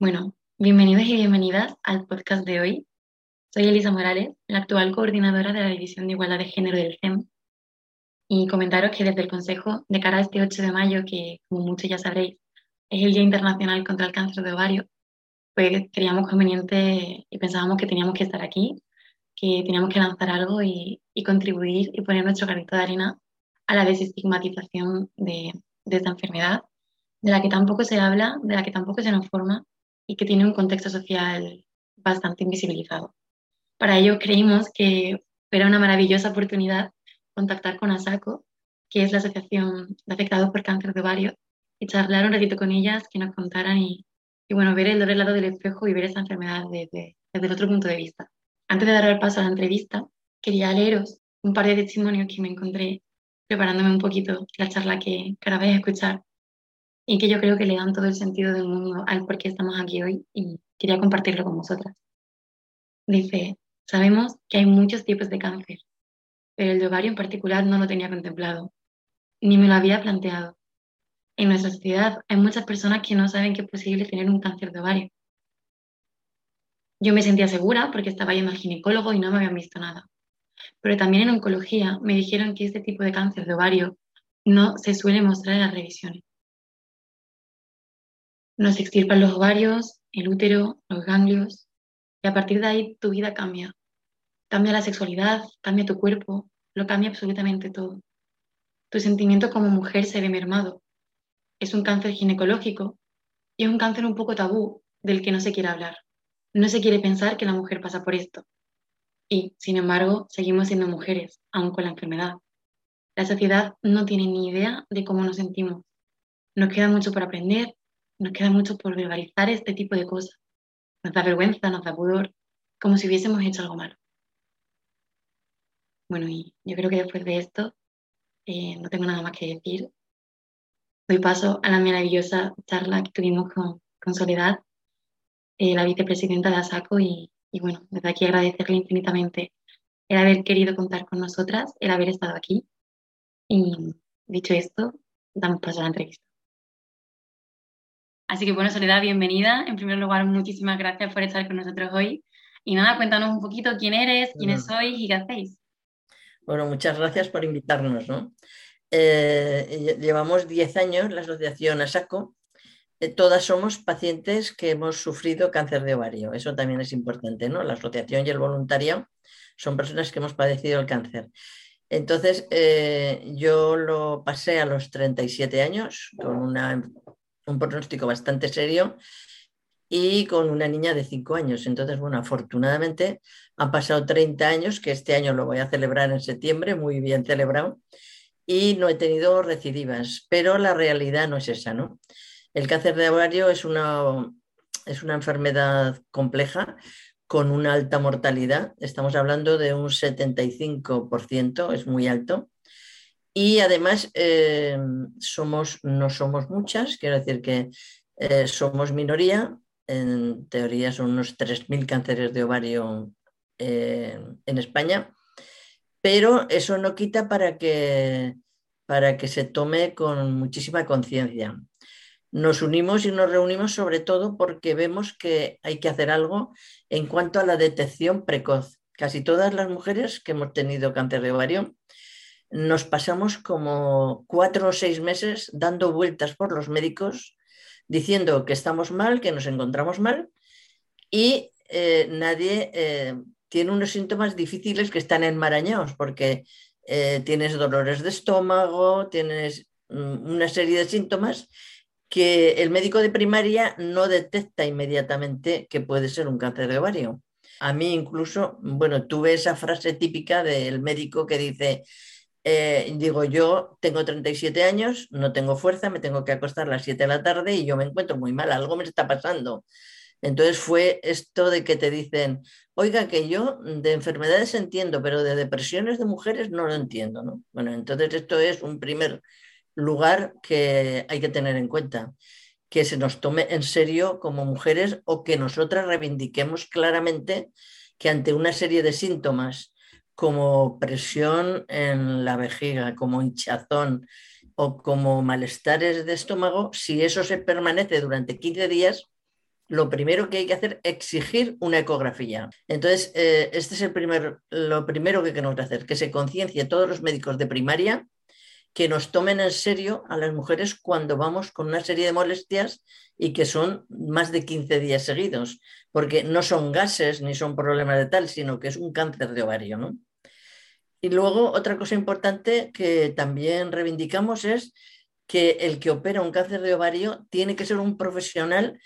Bueno, bienvenidos y bienvenidas al podcast de hoy. Soy Elisa Morales, la actual coordinadora de la División de Igualdad de Género del CEM. Y comentaros que desde el Consejo, de cara a este 8 de mayo, que como muchos ya sabréis, es el Día Internacional contra el Cáncer de Ovario, pues creíamos conveniente y pensábamos que teníamos que estar aquí, que teníamos que lanzar algo y, contribuir y poner nuestro granito de arena a la desestigmatización de, de esta enfermedad, de la que tampoco se habla, de la que tampoco se nos forma y que tiene un contexto social bastante invisibilizado. Para ello creímos que era una maravillosa oportunidad contactar con ASACO, que es la Asociación de Afectados por Cáncer de Ovario, y charlar un ratito con ellas, que nos contaran y, bueno, ver el doble lado del espejo y ver esa enfermedad desde, desde el otro punto de vista. Antes de dar el paso a la entrevista, quería leeros un par de testimonios que me encontré preparándome un poquito la charla que, que ahora vais a escuchar y que yo creo que le dan todo el sentido del mundo al por qué estamos aquí hoy y quería compartirlo con vosotras. Dice, sabemos que hay muchos tipos de cáncer, pero el de ovario en particular no lo tenía contemplado, ni me lo había planteado. En nuestra sociedad hay muchas personas que no saben que es posible tener un cáncer de ovario. Yo me sentía segura porque estaba yendo al ginecólogo y no me habían visto nada. Pero también en oncología me dijeron que este tipo de cáncer de ovario no se suele mostrar en las revisiones. Nos extirpan los ovarios, el útero, los ganglios, y a partir de ahí tu vida cambia. Cambia la sexualidad, cambia tu cuerpo, lo cambia absolutamente todo. Tu sentimiento como mujer se ve mermado. Es un cáncer ginecológico y es un cáncer un poco tabú del que no se quiere hablar. No se quiere pensar que la mujer pasa por esto. Y, sin embargo, seguimos siendo mujeres, aún con la enfermedad. La sociedad no tiene ni idea de cómo nos sentimos. Nos queda mucho por aprender nos queda mucho por verbalizar este tipo de cosas. Nos da vergüenza, nos da pudor, como si hubiésemos hecho algo malo. Bueno, y yo creo que después de esto eh, no tengo nada más que decir. Doy paso a la maravillosa charla que tuvimos con, con Soledad, eh, la vicepresidenta de ASACO, y, y bueno, desde aquí agradecerle infinitamente el haber querido contar con nosotras, el haber estado aquí. Y dicho esto, damos paso a la entrevista. Así que bueno, Soledad, bienvenida. En primer lugar, muchísimas gracias por estar con nosotros hoy. Y nada, cuéntanos un poquito quién eres, quiénes sois y qué hacéis. Bueno, muchas gracias por invitarnos. ¿no? Eh, llevamos 10 años la asociación ASACO. Eh, todas somos pacientes que hemos sufrido cáncer de ovario. Eso también es importante, ¿no? La asociación y el voluntario son personas que hemos padecido el cáncer. Entonces, eh, yo lo pasé a los 37 años con una un pronóstico bastante serio y con una niña de 5 años. Entonces, bueno, afortunadamente han pasado 30 años, que este año lo voy a celebrar en septiembre, muy bien celebrado, y no he tenido recidivas, pero la realidad no es esa, ¿no? El cáncer de ovario es una, es una enfermedad compleja con una alta mortalidad, estamos hablando de un 75%, es muy alto, y además eh, somos, no somos muchas, quiero decir que eh, somos minoría, en teoría son unos 3.000 cánceres de ovario eh, en España, pero eso no quita para que, para que se tome con muchísima conciencia. Nos unimos y nos reunimos sobre todo porque vemos que hay que hacer algo en cuanto a la detección precoz. Casi todas las mujeres que hemos tenido cáncer de ovario nos pasamos como cuatro o seis meses dando vueltas por los médicos diciendo que estamos mal, que nos encontramos mal y eh, nadie eh, tiene unos síntomas difíciles que están enmarañados porque eh, tienes dolores de estómago, tienes mm, una serie de síntomas que el médico de primaria no detecta inmediatamente que puede ser un cáncer de ovario. A mí incluso, bueno, tuve esa frase típica del médico que dice, eh, digo, yo tengo 37 años, no tengo fuerza, me tengo que acostar a las 7 de la tarde y yo me encuentro muy mal, algo me está pasando. Entonces fue esto de que te dicen, oiga, que yo de enfermedades entiendo, pero de depresiones de mujeres no lo entiendo, ¿no? Bueno, entonces esto es un primer lugar que hay que tener en cuenta, que se nos tome en serio como mujeres o que nosotras reivindiquemos claramente que ante una serie de síntomas como presión en la vejiga, como hinchazón o como malestares de estómago, si eso se permanece durante 15 días, lo primero que hay que hacer es exigir una ecografía. Entonces, eh, este es el primer, lo primero que tenemos que hacer, que se conciencie todos los médicos de primaria que nos tomen en serio a las mujeres cuando vamos con una serie de molestias y que son más de 15 días seguidos, porque no son gases ni son problemas de tal, sino que es un cáncer de ovario. ¿no? Y luego otra cosa importante que también reivindicamos es que el que opera un cáncer de ovario tiene que ser un profesional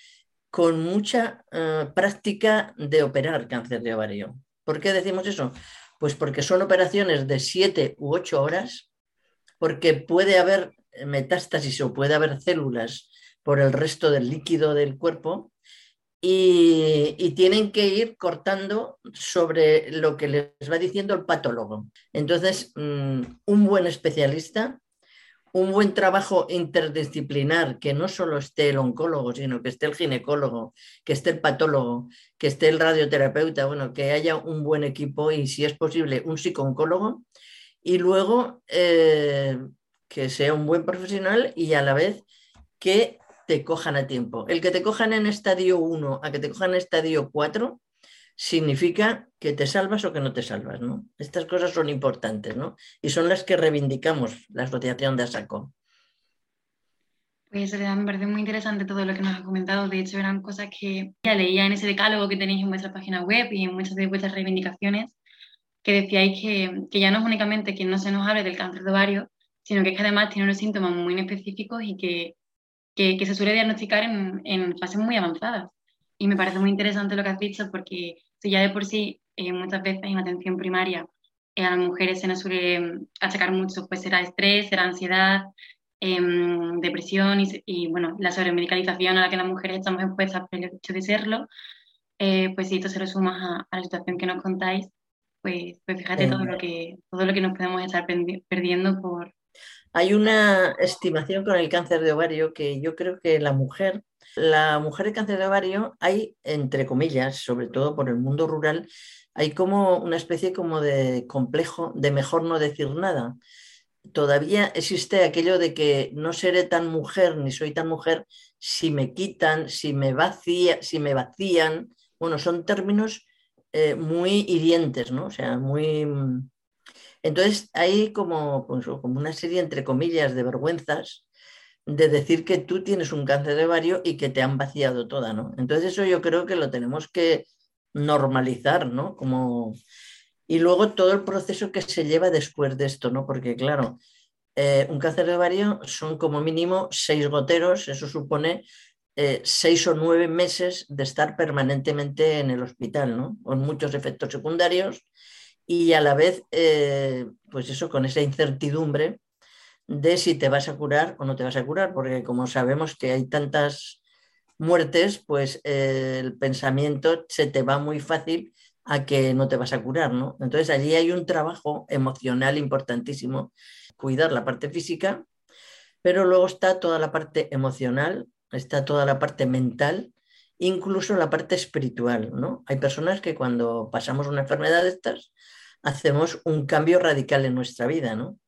con mucha eh, práctica de operar cáncer de ovario. ¿Por qué decimos eso? Pues porque son operaciones de 7 u 8 horas, porque puede haber metástasis o puede haber células por el resto del líquido del cuerpo y, tienen que ir cortando sobre lo que les va diciendo el patólogo. Entonces, mm, un buen especialista, un buen trabajo interdisciplinar, que no solo esté el oncólogo, sino que esté el ginecólogo, que esté el patólogo, que esté el radioterapeuta, bueno, que haya un buen equipo y, si es posible, un psicooncólogo. Y luego, eh, que sea un buen profesional y a la vez que te cojan a tiempo. El que te cojan en estadio 1 a que te cojan en estadio 4 significa que te salvas o que no te salvas, ¿no? Estas cosas son importantes, ¿no? Y son las que reivindicamos la asociación de ASACO. Pues me parece muy interesante todo lo que nos has comentado. De hecho, eran cosas que ya leía en ese decálogo que tenéis en vuestra página web y en muchas de vuestras reivindicaciones, que decíais que, que ya no es únicamente que no se nos hable del cáncer de ovario, sino que es que además tiene unos síntomas muy específicos y que que, se suele diagnosticar en, en, fases muy avanzadas. Y me parece muy interesante lo que has dicho porque si ya de por sí eh, muchas veces en atención primaria eh, a las mujeres se nos suele mm, achacar mucho, pues será estrés, será ansiedad, em, depresión y, y, bueno, la sobremedicalización a la que las mujeres estamos expuestas por el hecho de serlo, eh, pues si esto se lo sumas a, a, la situación que nos contáis, pues, pues fíjate todo, lo que, todo lo que nos podemos estar perdiendo por, hay una estimación con el cáncer de ovario que yo creo que la mujer, la mujer de cáncer de ovario, hay, entre comillas, sobre todo por el mundo rural, hay como una especie como de complejo de mejor no decir nada. Todavía existe aquello de que no seré tan mujer ni soy tan mujer si me quitan, si me, vacía, si me vacían. Bueno, son términos eh, muy hirientes, ¿no? O sea, muy entonces hay como, pues, como una serie, entre comillas, de vergüenzas de decir que tú tienes un cáncer de ovario y que te han vaciado toda, ¿no? Entonces eso yo creo que lo tenemos que normalizar, ¿no? Como... Y luego todo el proceso que se lleva después de esto, ¿no? Porque claro, eh, un cáncer de ovario son como mínimo seis goteros, eso supone eh, seis o nueve meses de estar permanentemente en el hospital, ¿no? Con muchos efectos secundarios y a la vez, eh, pues eso, con esa incertidumbre de si te vas a curar o no te vas a curar, porque como sabemos que hay tantas muertes, pues eh, el pensamiento se te va muy fácil a que no te vas a curar, ¿no? Entonces allí hay un trabajo emocional importantísimo, cuidar la parte física, pero luego está toda la parte emocional, está toda la parte mental, incluso la parte espiritual, ¿no? Hay personas que cuando pasamos una enfermedad de estas, hacemos un cambio radical en nuestra vida, ¿no?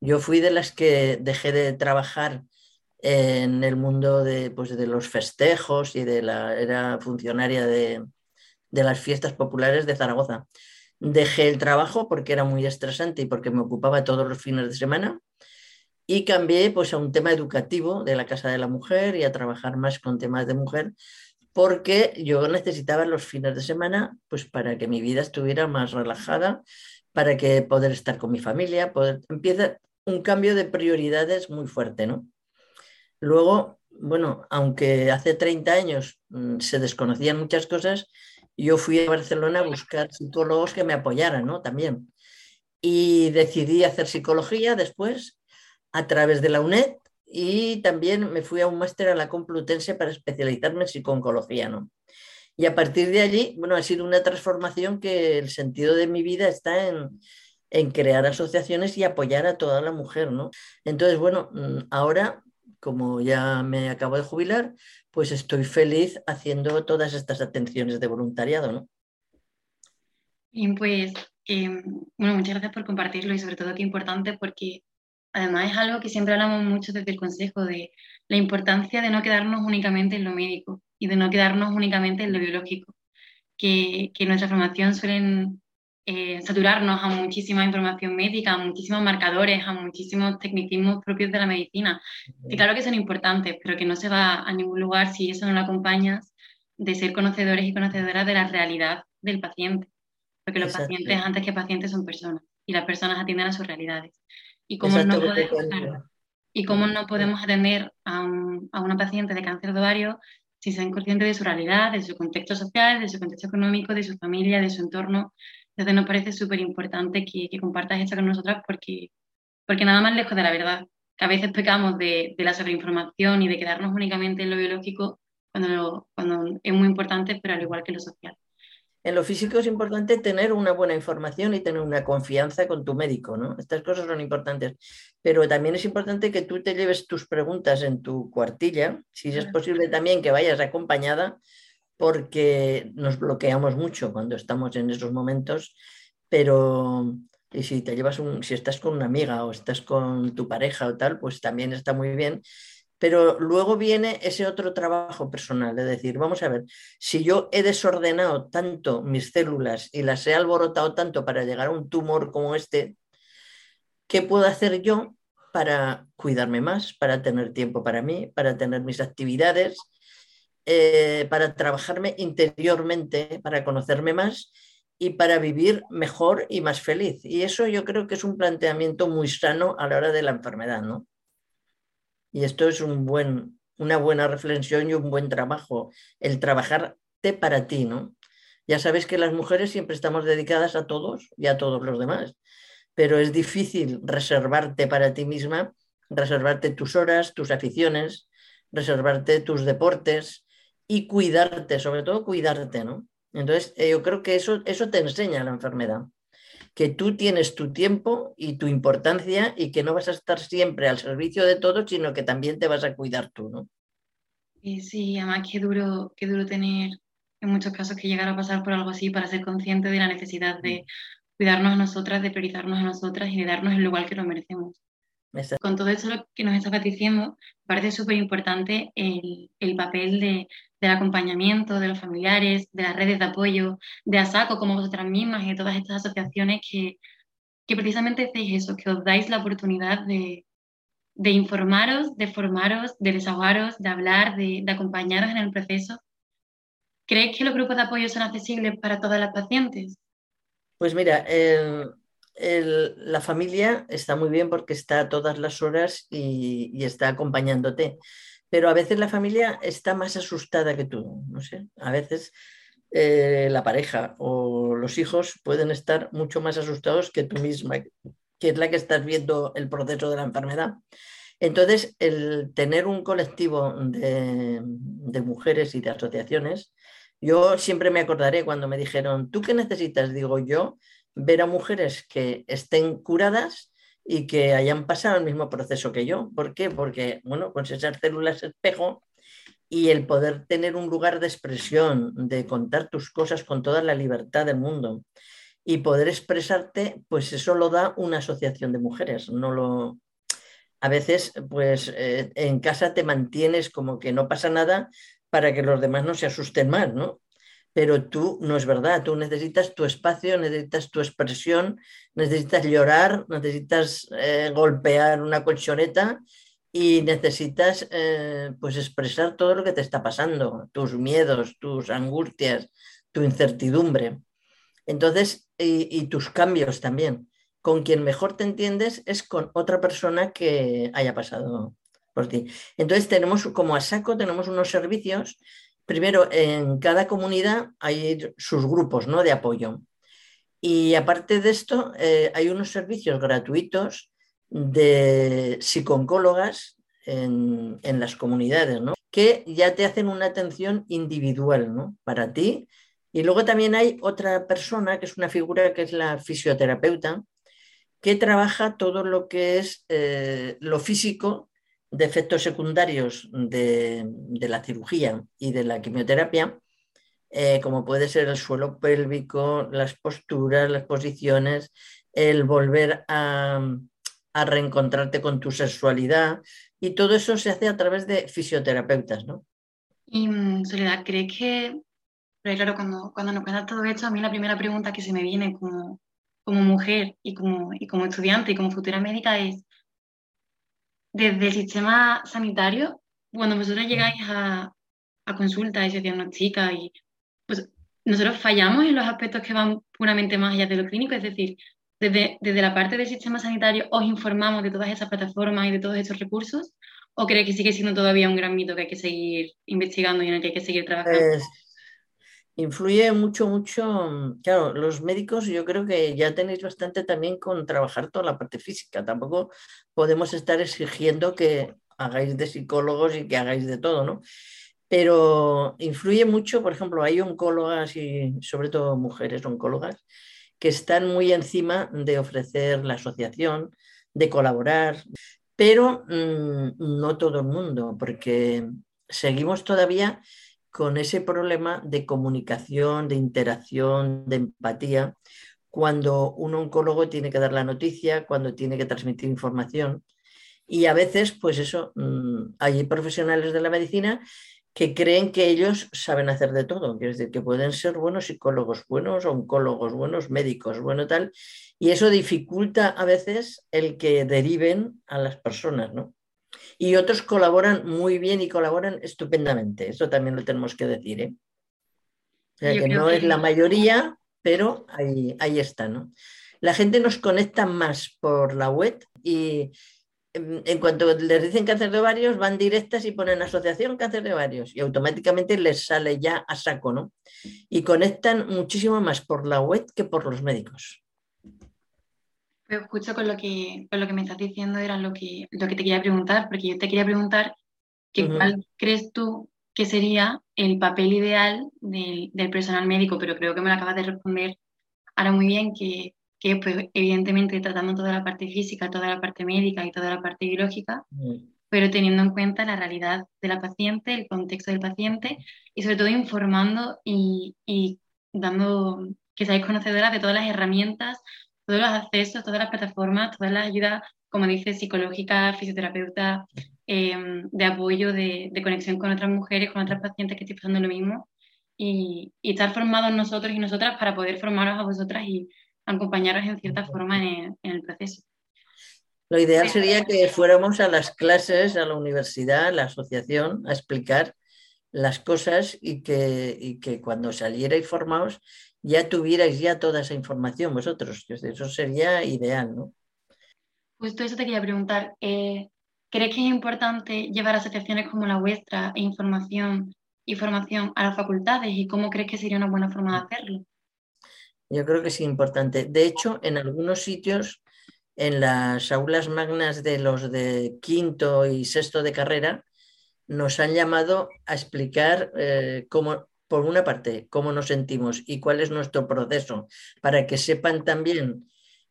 Yo fui de las que dejé de trabajar en el mundo de, pues, de los festejos y de la, era funcionaria de, de las fiestas populares de Zaragoza. Dejé el trabajo porque era muy estresante y porque me ocupaba todos los fines de semana y cambié pues a un tema educativo de la Casa de la Mujer y a trabajar más con temas de mujer porque yo necesitaba los fines de semana pues para que mi vida estuviera más relajada, para que poder estar con mi familia, poder empieza un cambio de prioridades muy fuerte, ¿no? Luego, bueno, aunque hace 30 años mm, se desconocían muchas cosas, yo fui a Barcelona a buscar psicólogos que me apoyaran, ¿no? También. Y decidí hacer psicología después a través de la UNED y también me fui a un máster a la Complutense para especializarme en psiconcología, ¿no? Y a partir de allí, bueno, ha sido una transformación que el sentido de mi vida está en, en crear asociaciones y apoyar a toda la mujer, ¿no? Entonces, bueno, mm, ahora, como ya me acabo de jubilar, pues estoy feliz haciendo todas estas atenciones de voluntariado, ¿no? Bien, pues, em, bueno, muchas gracias por compartirlo y sobre todo qué importante porque Además, es algo que siempre hablamos mucho desde el Consejo, de la importancia de no quedarnos únicamente en lo médico, y de no quedarnos únicamente en lo biológico, que, que nuestra formación suelen eh, saturarnos a muchísima información médica, a muchísimos marcadores, a muchísimos tecnicismos propios de la medicina, que claro que son importantes, pero que no se va a ningún lugar si eso no lo acompañas de ser conocedores y conocedoras de la realidad del paciente, porque los pacientes antes que pacientes son personas y las personas atienden a sus realidades. Y cómo, no podemos, y cómo no podemos atender a, a una paciente de cáncer de ovario si son conscientes de su realidad, de su contexto social, de su contexto económico, de su familia, de su entorno, entonces nos parece súper importante que, compartas esto con nosotras porque, porque nada más lejos de la verdad, que a veces pecamos de, de la sobreinformación y de quedarnos únicamente en lo biológico cuando, cuando es muy importante, pero al igual que lo social. En lo físico es importante tener una buena información y tener una confianza con tu médico, ¿no? Estas cosas son importantes. Pero también es importante que tú te lleves tus preguntas en tu cuartilla, si es posible también que vayas acompañada, porque nos bloqueamos mucho cuando estamos en esos momentos, pero y si te llevas un, si estás con una amiga o estás con tu pareja o tal, pues también está muy bien. Pero luego viene ese otro trabajo personal, de decir, vamos a ver, si yo he desordenado tanto mis células y las he alborotado tanto para llegar a un tumor como este, ¿qué puedo hacer yo para cuidarme más, para tener tiempo para mí, para tener mis actividades? Eh, para trabajarme interiormente, para conocerme más y para vivir mejor y más feliz. Y eso yo creo que es un planteamiento muy sano a la hora de la enfermedad, ¿no? Y esto es un buen, una buena reflexión y un buen trabajo, el trabajarte para ti, ¿no? Ya sabes que las mujeres siempre estamos dedicadas a todos y a todos los demás, pero es difícil reservarte para ti misma, reservarte tus horas, tus aficiones, reservarte tus deportes, y cuidarte, sobre todo cuidarte, ¿no? Entonces, eh, yo creo que eso, eso te enseña la enfermedad, que tú tienes tu tiempo y tu importancia y que no vas a estar siempre al servicio de todos, sino que también te vas a cuidar tú, ¿no? Sí, además qué duro, qué duro tener en muchos casos que llegar a pasar por algo así para ser consciente de la necesidad de mm. cuidarnos a nosotras, de priorizarnos a nosotras y de darnos el lugar que nos merecemos. Con todo eso que nos estás diciendo, parece súper importante el, el, papel de, del acompañamiento de los familiares, de las redes de apoyo, de ASACO como vosotras mismas y de todas estas asociaciones que, que precisamente hacéis eso, que os dais la oportunidad de, de informaros, de formaros, de desahogaros, de hablar, de, de, acompañaros en el proceso. ¿Crees que los grupos de apoyo son accesibles para todas las pacientes? Pues mira, la familia está muy bien porque está todas las horas y, y está acompañándote pero a veces la familia está más asustada que tú, no sé, a veces eh, la pareja o los hijos pueden estar mucho más asustados que tú misma, que es la que estás viendo el proceso de la enfermedad. Entonces, el tener un colectivo de, de mujeres y de asociaciones, yo siempre me acordaré cuando me dijeron, ¿tú qué necesitas? Digo yo, ver a mujeres que estén curadas y que hayan pasado el mismo proceso que yo. ¿Por qué? Porque, bueno, con esas células espejo y el poder tener un lugar de expresión, de contar tus cosas con toda la libertad del mundo y poder expresarte, pues eso lo da una asociación de mujeres, no lo... A veces, pues eh, en casa te mantienes como que no pasa nada para que los demás no se asusten más, ¿no? Pero tú no es verdad, tú necesitas tu espacio, necesitas tu expresión, necesitas llorar, necesitas eh, golpear una colchoneta y necesitas eh, pues expresar todo lo que te está pasando, tus miedos, tus angustias, tu incertidumbre. Entonces, y, tus cambios también. Con quien mejor te entiendes es con otra persona que haya pasado por ti. Entonces tenemos como a saco, tenemos unos servicios primero, en cada comunidad hay sus grupos ¿no? de apoyo. Y aparte de esto, eh, hay unos servicios gratuitos de psicólogas en, las comunidades, ¿no? que ya te hacen una atención individual ¿no? para ti. Y luego también hay otra persona, que es una figura que es la fisioterapeuta, que trabaja todo lo que es eh, lo físico de efectos secundarios de, la cirugía y de la quimioterapia, eh, como puede ser el suelo pélvico, las posturas, las posiciones, el volver a, reencontrarte con tu sexualidad y todo eso se hace a través de fisioterapeutas, ¿no? Y mm, Soledad, ¿crees que, pero claro, cuando, cuando nos cuentas todo esto, a mí la primera pregunta que se me viene como, como mujer y como, y como estudiante y como futura médica es, desde el sistema sanitario, cuando vosotros llegáis a, a consulta y se diagnostica y pues nosotros fallamos en los aspectos que van puramente más allá de lo clínico, es decir, desde, desde la parte del sistema sanitario os informamos de todas esas plataformas y de todos esos recursos, o cree que sigue siendo todavía un gran mito que hay que seguir investigando y en el que hay que seguir trabajando? Influye mucho, mucho. Claro, los médicos yo creo que ya tenéis bastante también con trabajar toda la parte física. Tampoco podemos estar exigiendo que hagáis de psicólogos y que hagáis de todo, ¿no? Pero influye mucho, por ejemplo, hay oncólogas y sobre todo mujeres oncólogas que están muy encima de ofrecer la asociación, de colaborar, pero mmm, no todo el mundo, porque seguimos todavía con ese problema de comunicación, de interacción, de empatía, cuando un oncólogo tiene que dar la noticia, cuando tiene que transmitir información. Y a veces, pues eso, mmm, hay profesionales de la medicina que creen que ellos saben hacer de todo, quiere decir que pueden ser buenos psicólogos, buenos oncólogos, buenos médicos, bueno tal, y eso dificulta a veces el que deriven a las personas, ¿no? Y otros colaboran muy bien y colaboran estupendamente, eso también lo tenemos que decir, ¿eh? O sea, que no que... es la mayoría, pero ahí, ahí está, ¿no? La gente nos conecta más por la web y en cuanto les dicen cáncer de ovarios, van directas y ponen asociación cáncer de ovarios y automáticamente les sale ya a saco, ¿no? Y conectan muchísimo más por la web que por los médicos. Pero escucho con lo que, con lo que me estás diciendo era lo que, lo que te quería preguntar, porque yo te quería preguntar que uh -huh. cuál crees tú que sería el papel ideal del, del personal médico, pero creo que me lo acabas de responder ahora muy bien, que que pues, evidentemente tratando toda la parte física, toda la parte médica y toda la parte biológica, mm. pero teniendo en cuenta la realidad de la paciente, el contexto del paciente y sobre todo informando y, y dando que seáis conocedoras de todas las herramientas, todos los accesos, todas las plataformas, todas las ayudas, como dice, psicológica, fisioterapeuta, eh, de apoyo, de, de, conexión con otras mujeres, con otras pacientes que estén pasando lo mismo y, y estar formados nosotros y nosotras para poder formaros a vosotras y acompañaros en cierta forma en, en el proceso. Lo ideal sería que fuéramos a las clases, a la universidad, a la asociación, a explicar las cosas y que, y que cuando salierais formados ya tuvierais ya toda esa información vosotros. Eso sería ideal, ¿no? Justo eso te quería preguntar. Eh, ¿Crees que es importante llevar asociaciones como la vuestra e información y formación a las facultades? ¿Y cómo crees que sería una buena forma de hacerlo? Yo creo que es importante. De hecho, en algunos sitios, en las aulas magnas de los de quinto y sexto de carrera, nos han llamado a explicar eh, cómo, por una parte, cómo nos sentimos y cuál es nuestro proceso, para que sepan también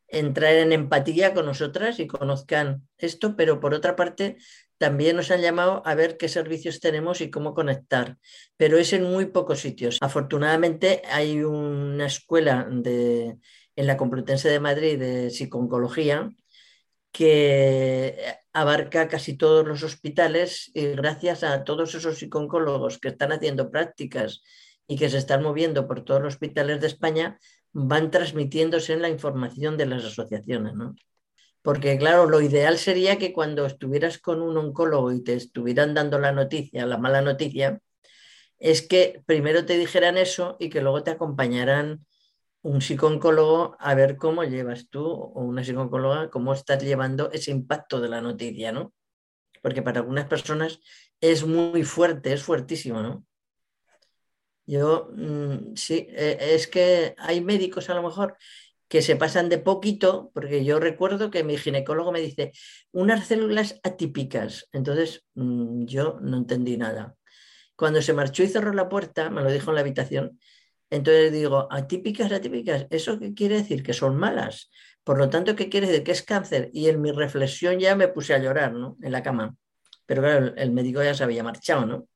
entrar en empatía con nosotras y conozcan esto, pero por otra parte, también nos han llamado a ver qué servicios tenemos y cómo conectar, pero es en muy pocos sitios. Afortunadamente hay una escuela de, en la Complutense de Madrid de psiconcología que abarca casi todos los hospitales y gracias a todos esos psicólogos que están haciendo prácticas y que se están moviendo por todos los hospitales de España, van transmitiéndose en la información de las asociaciones. ¿no? Porque claro, lo ideal sería que cuando estuvieras con un oncólogo y te estuvieran dando la noticia, la mala noticia, es que primero te dijeran eso y que luego te acompañaran un psicólogo a ver cómo llevas tú o una psicóloga, cómo estás llevando ese impacto de la noticia, ¿no? Porque para algunas personas es muy fuerte, es fuertísimo, ¿no? Yo, mmm, sí, eh, es que hay médicos a lo mejor que se pasan de poquito, porque yo recuerdo que mi ginecólogo me dice, unas células atípicas. Entonces mmm, yo no entendí nada. Cuando se marchó y cerró la puerta, me lo dijo en la habitación, entonces digo, atípicas, atípicas, ¿eso qué quiere decir? Que son malas. Por lo tanto, ¿qué quiere decir? Que es cáncer. Y en mi reflexión ya me puse a llorar, ¿no? En la cama. Pero claro, el, médico ya se había marchado, ¿no?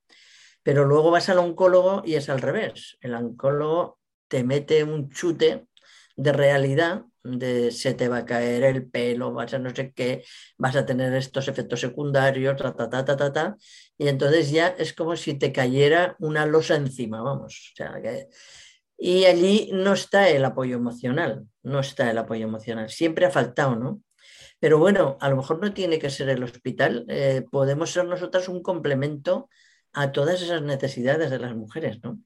Pero luego vas al oncólogo y es al revés. El oncólogo te mete un chute de realidad, de se te va a caer el pelo, vas a no sé qué, vas a tener estos efectos secundarios, ta, ta, ta, ta, ta, ta y entonces ya es como si te cayera una losa encima, vamos. y allí no está el apoyo emocional, no está el apoyo emocional, siempre ha faltado, ¿no? Pero bueno, a lo mejor no tiene que ser el hospital, eh, podemos ser nosotras un complemento a todas esas necesidades de las mujeres, ¿no?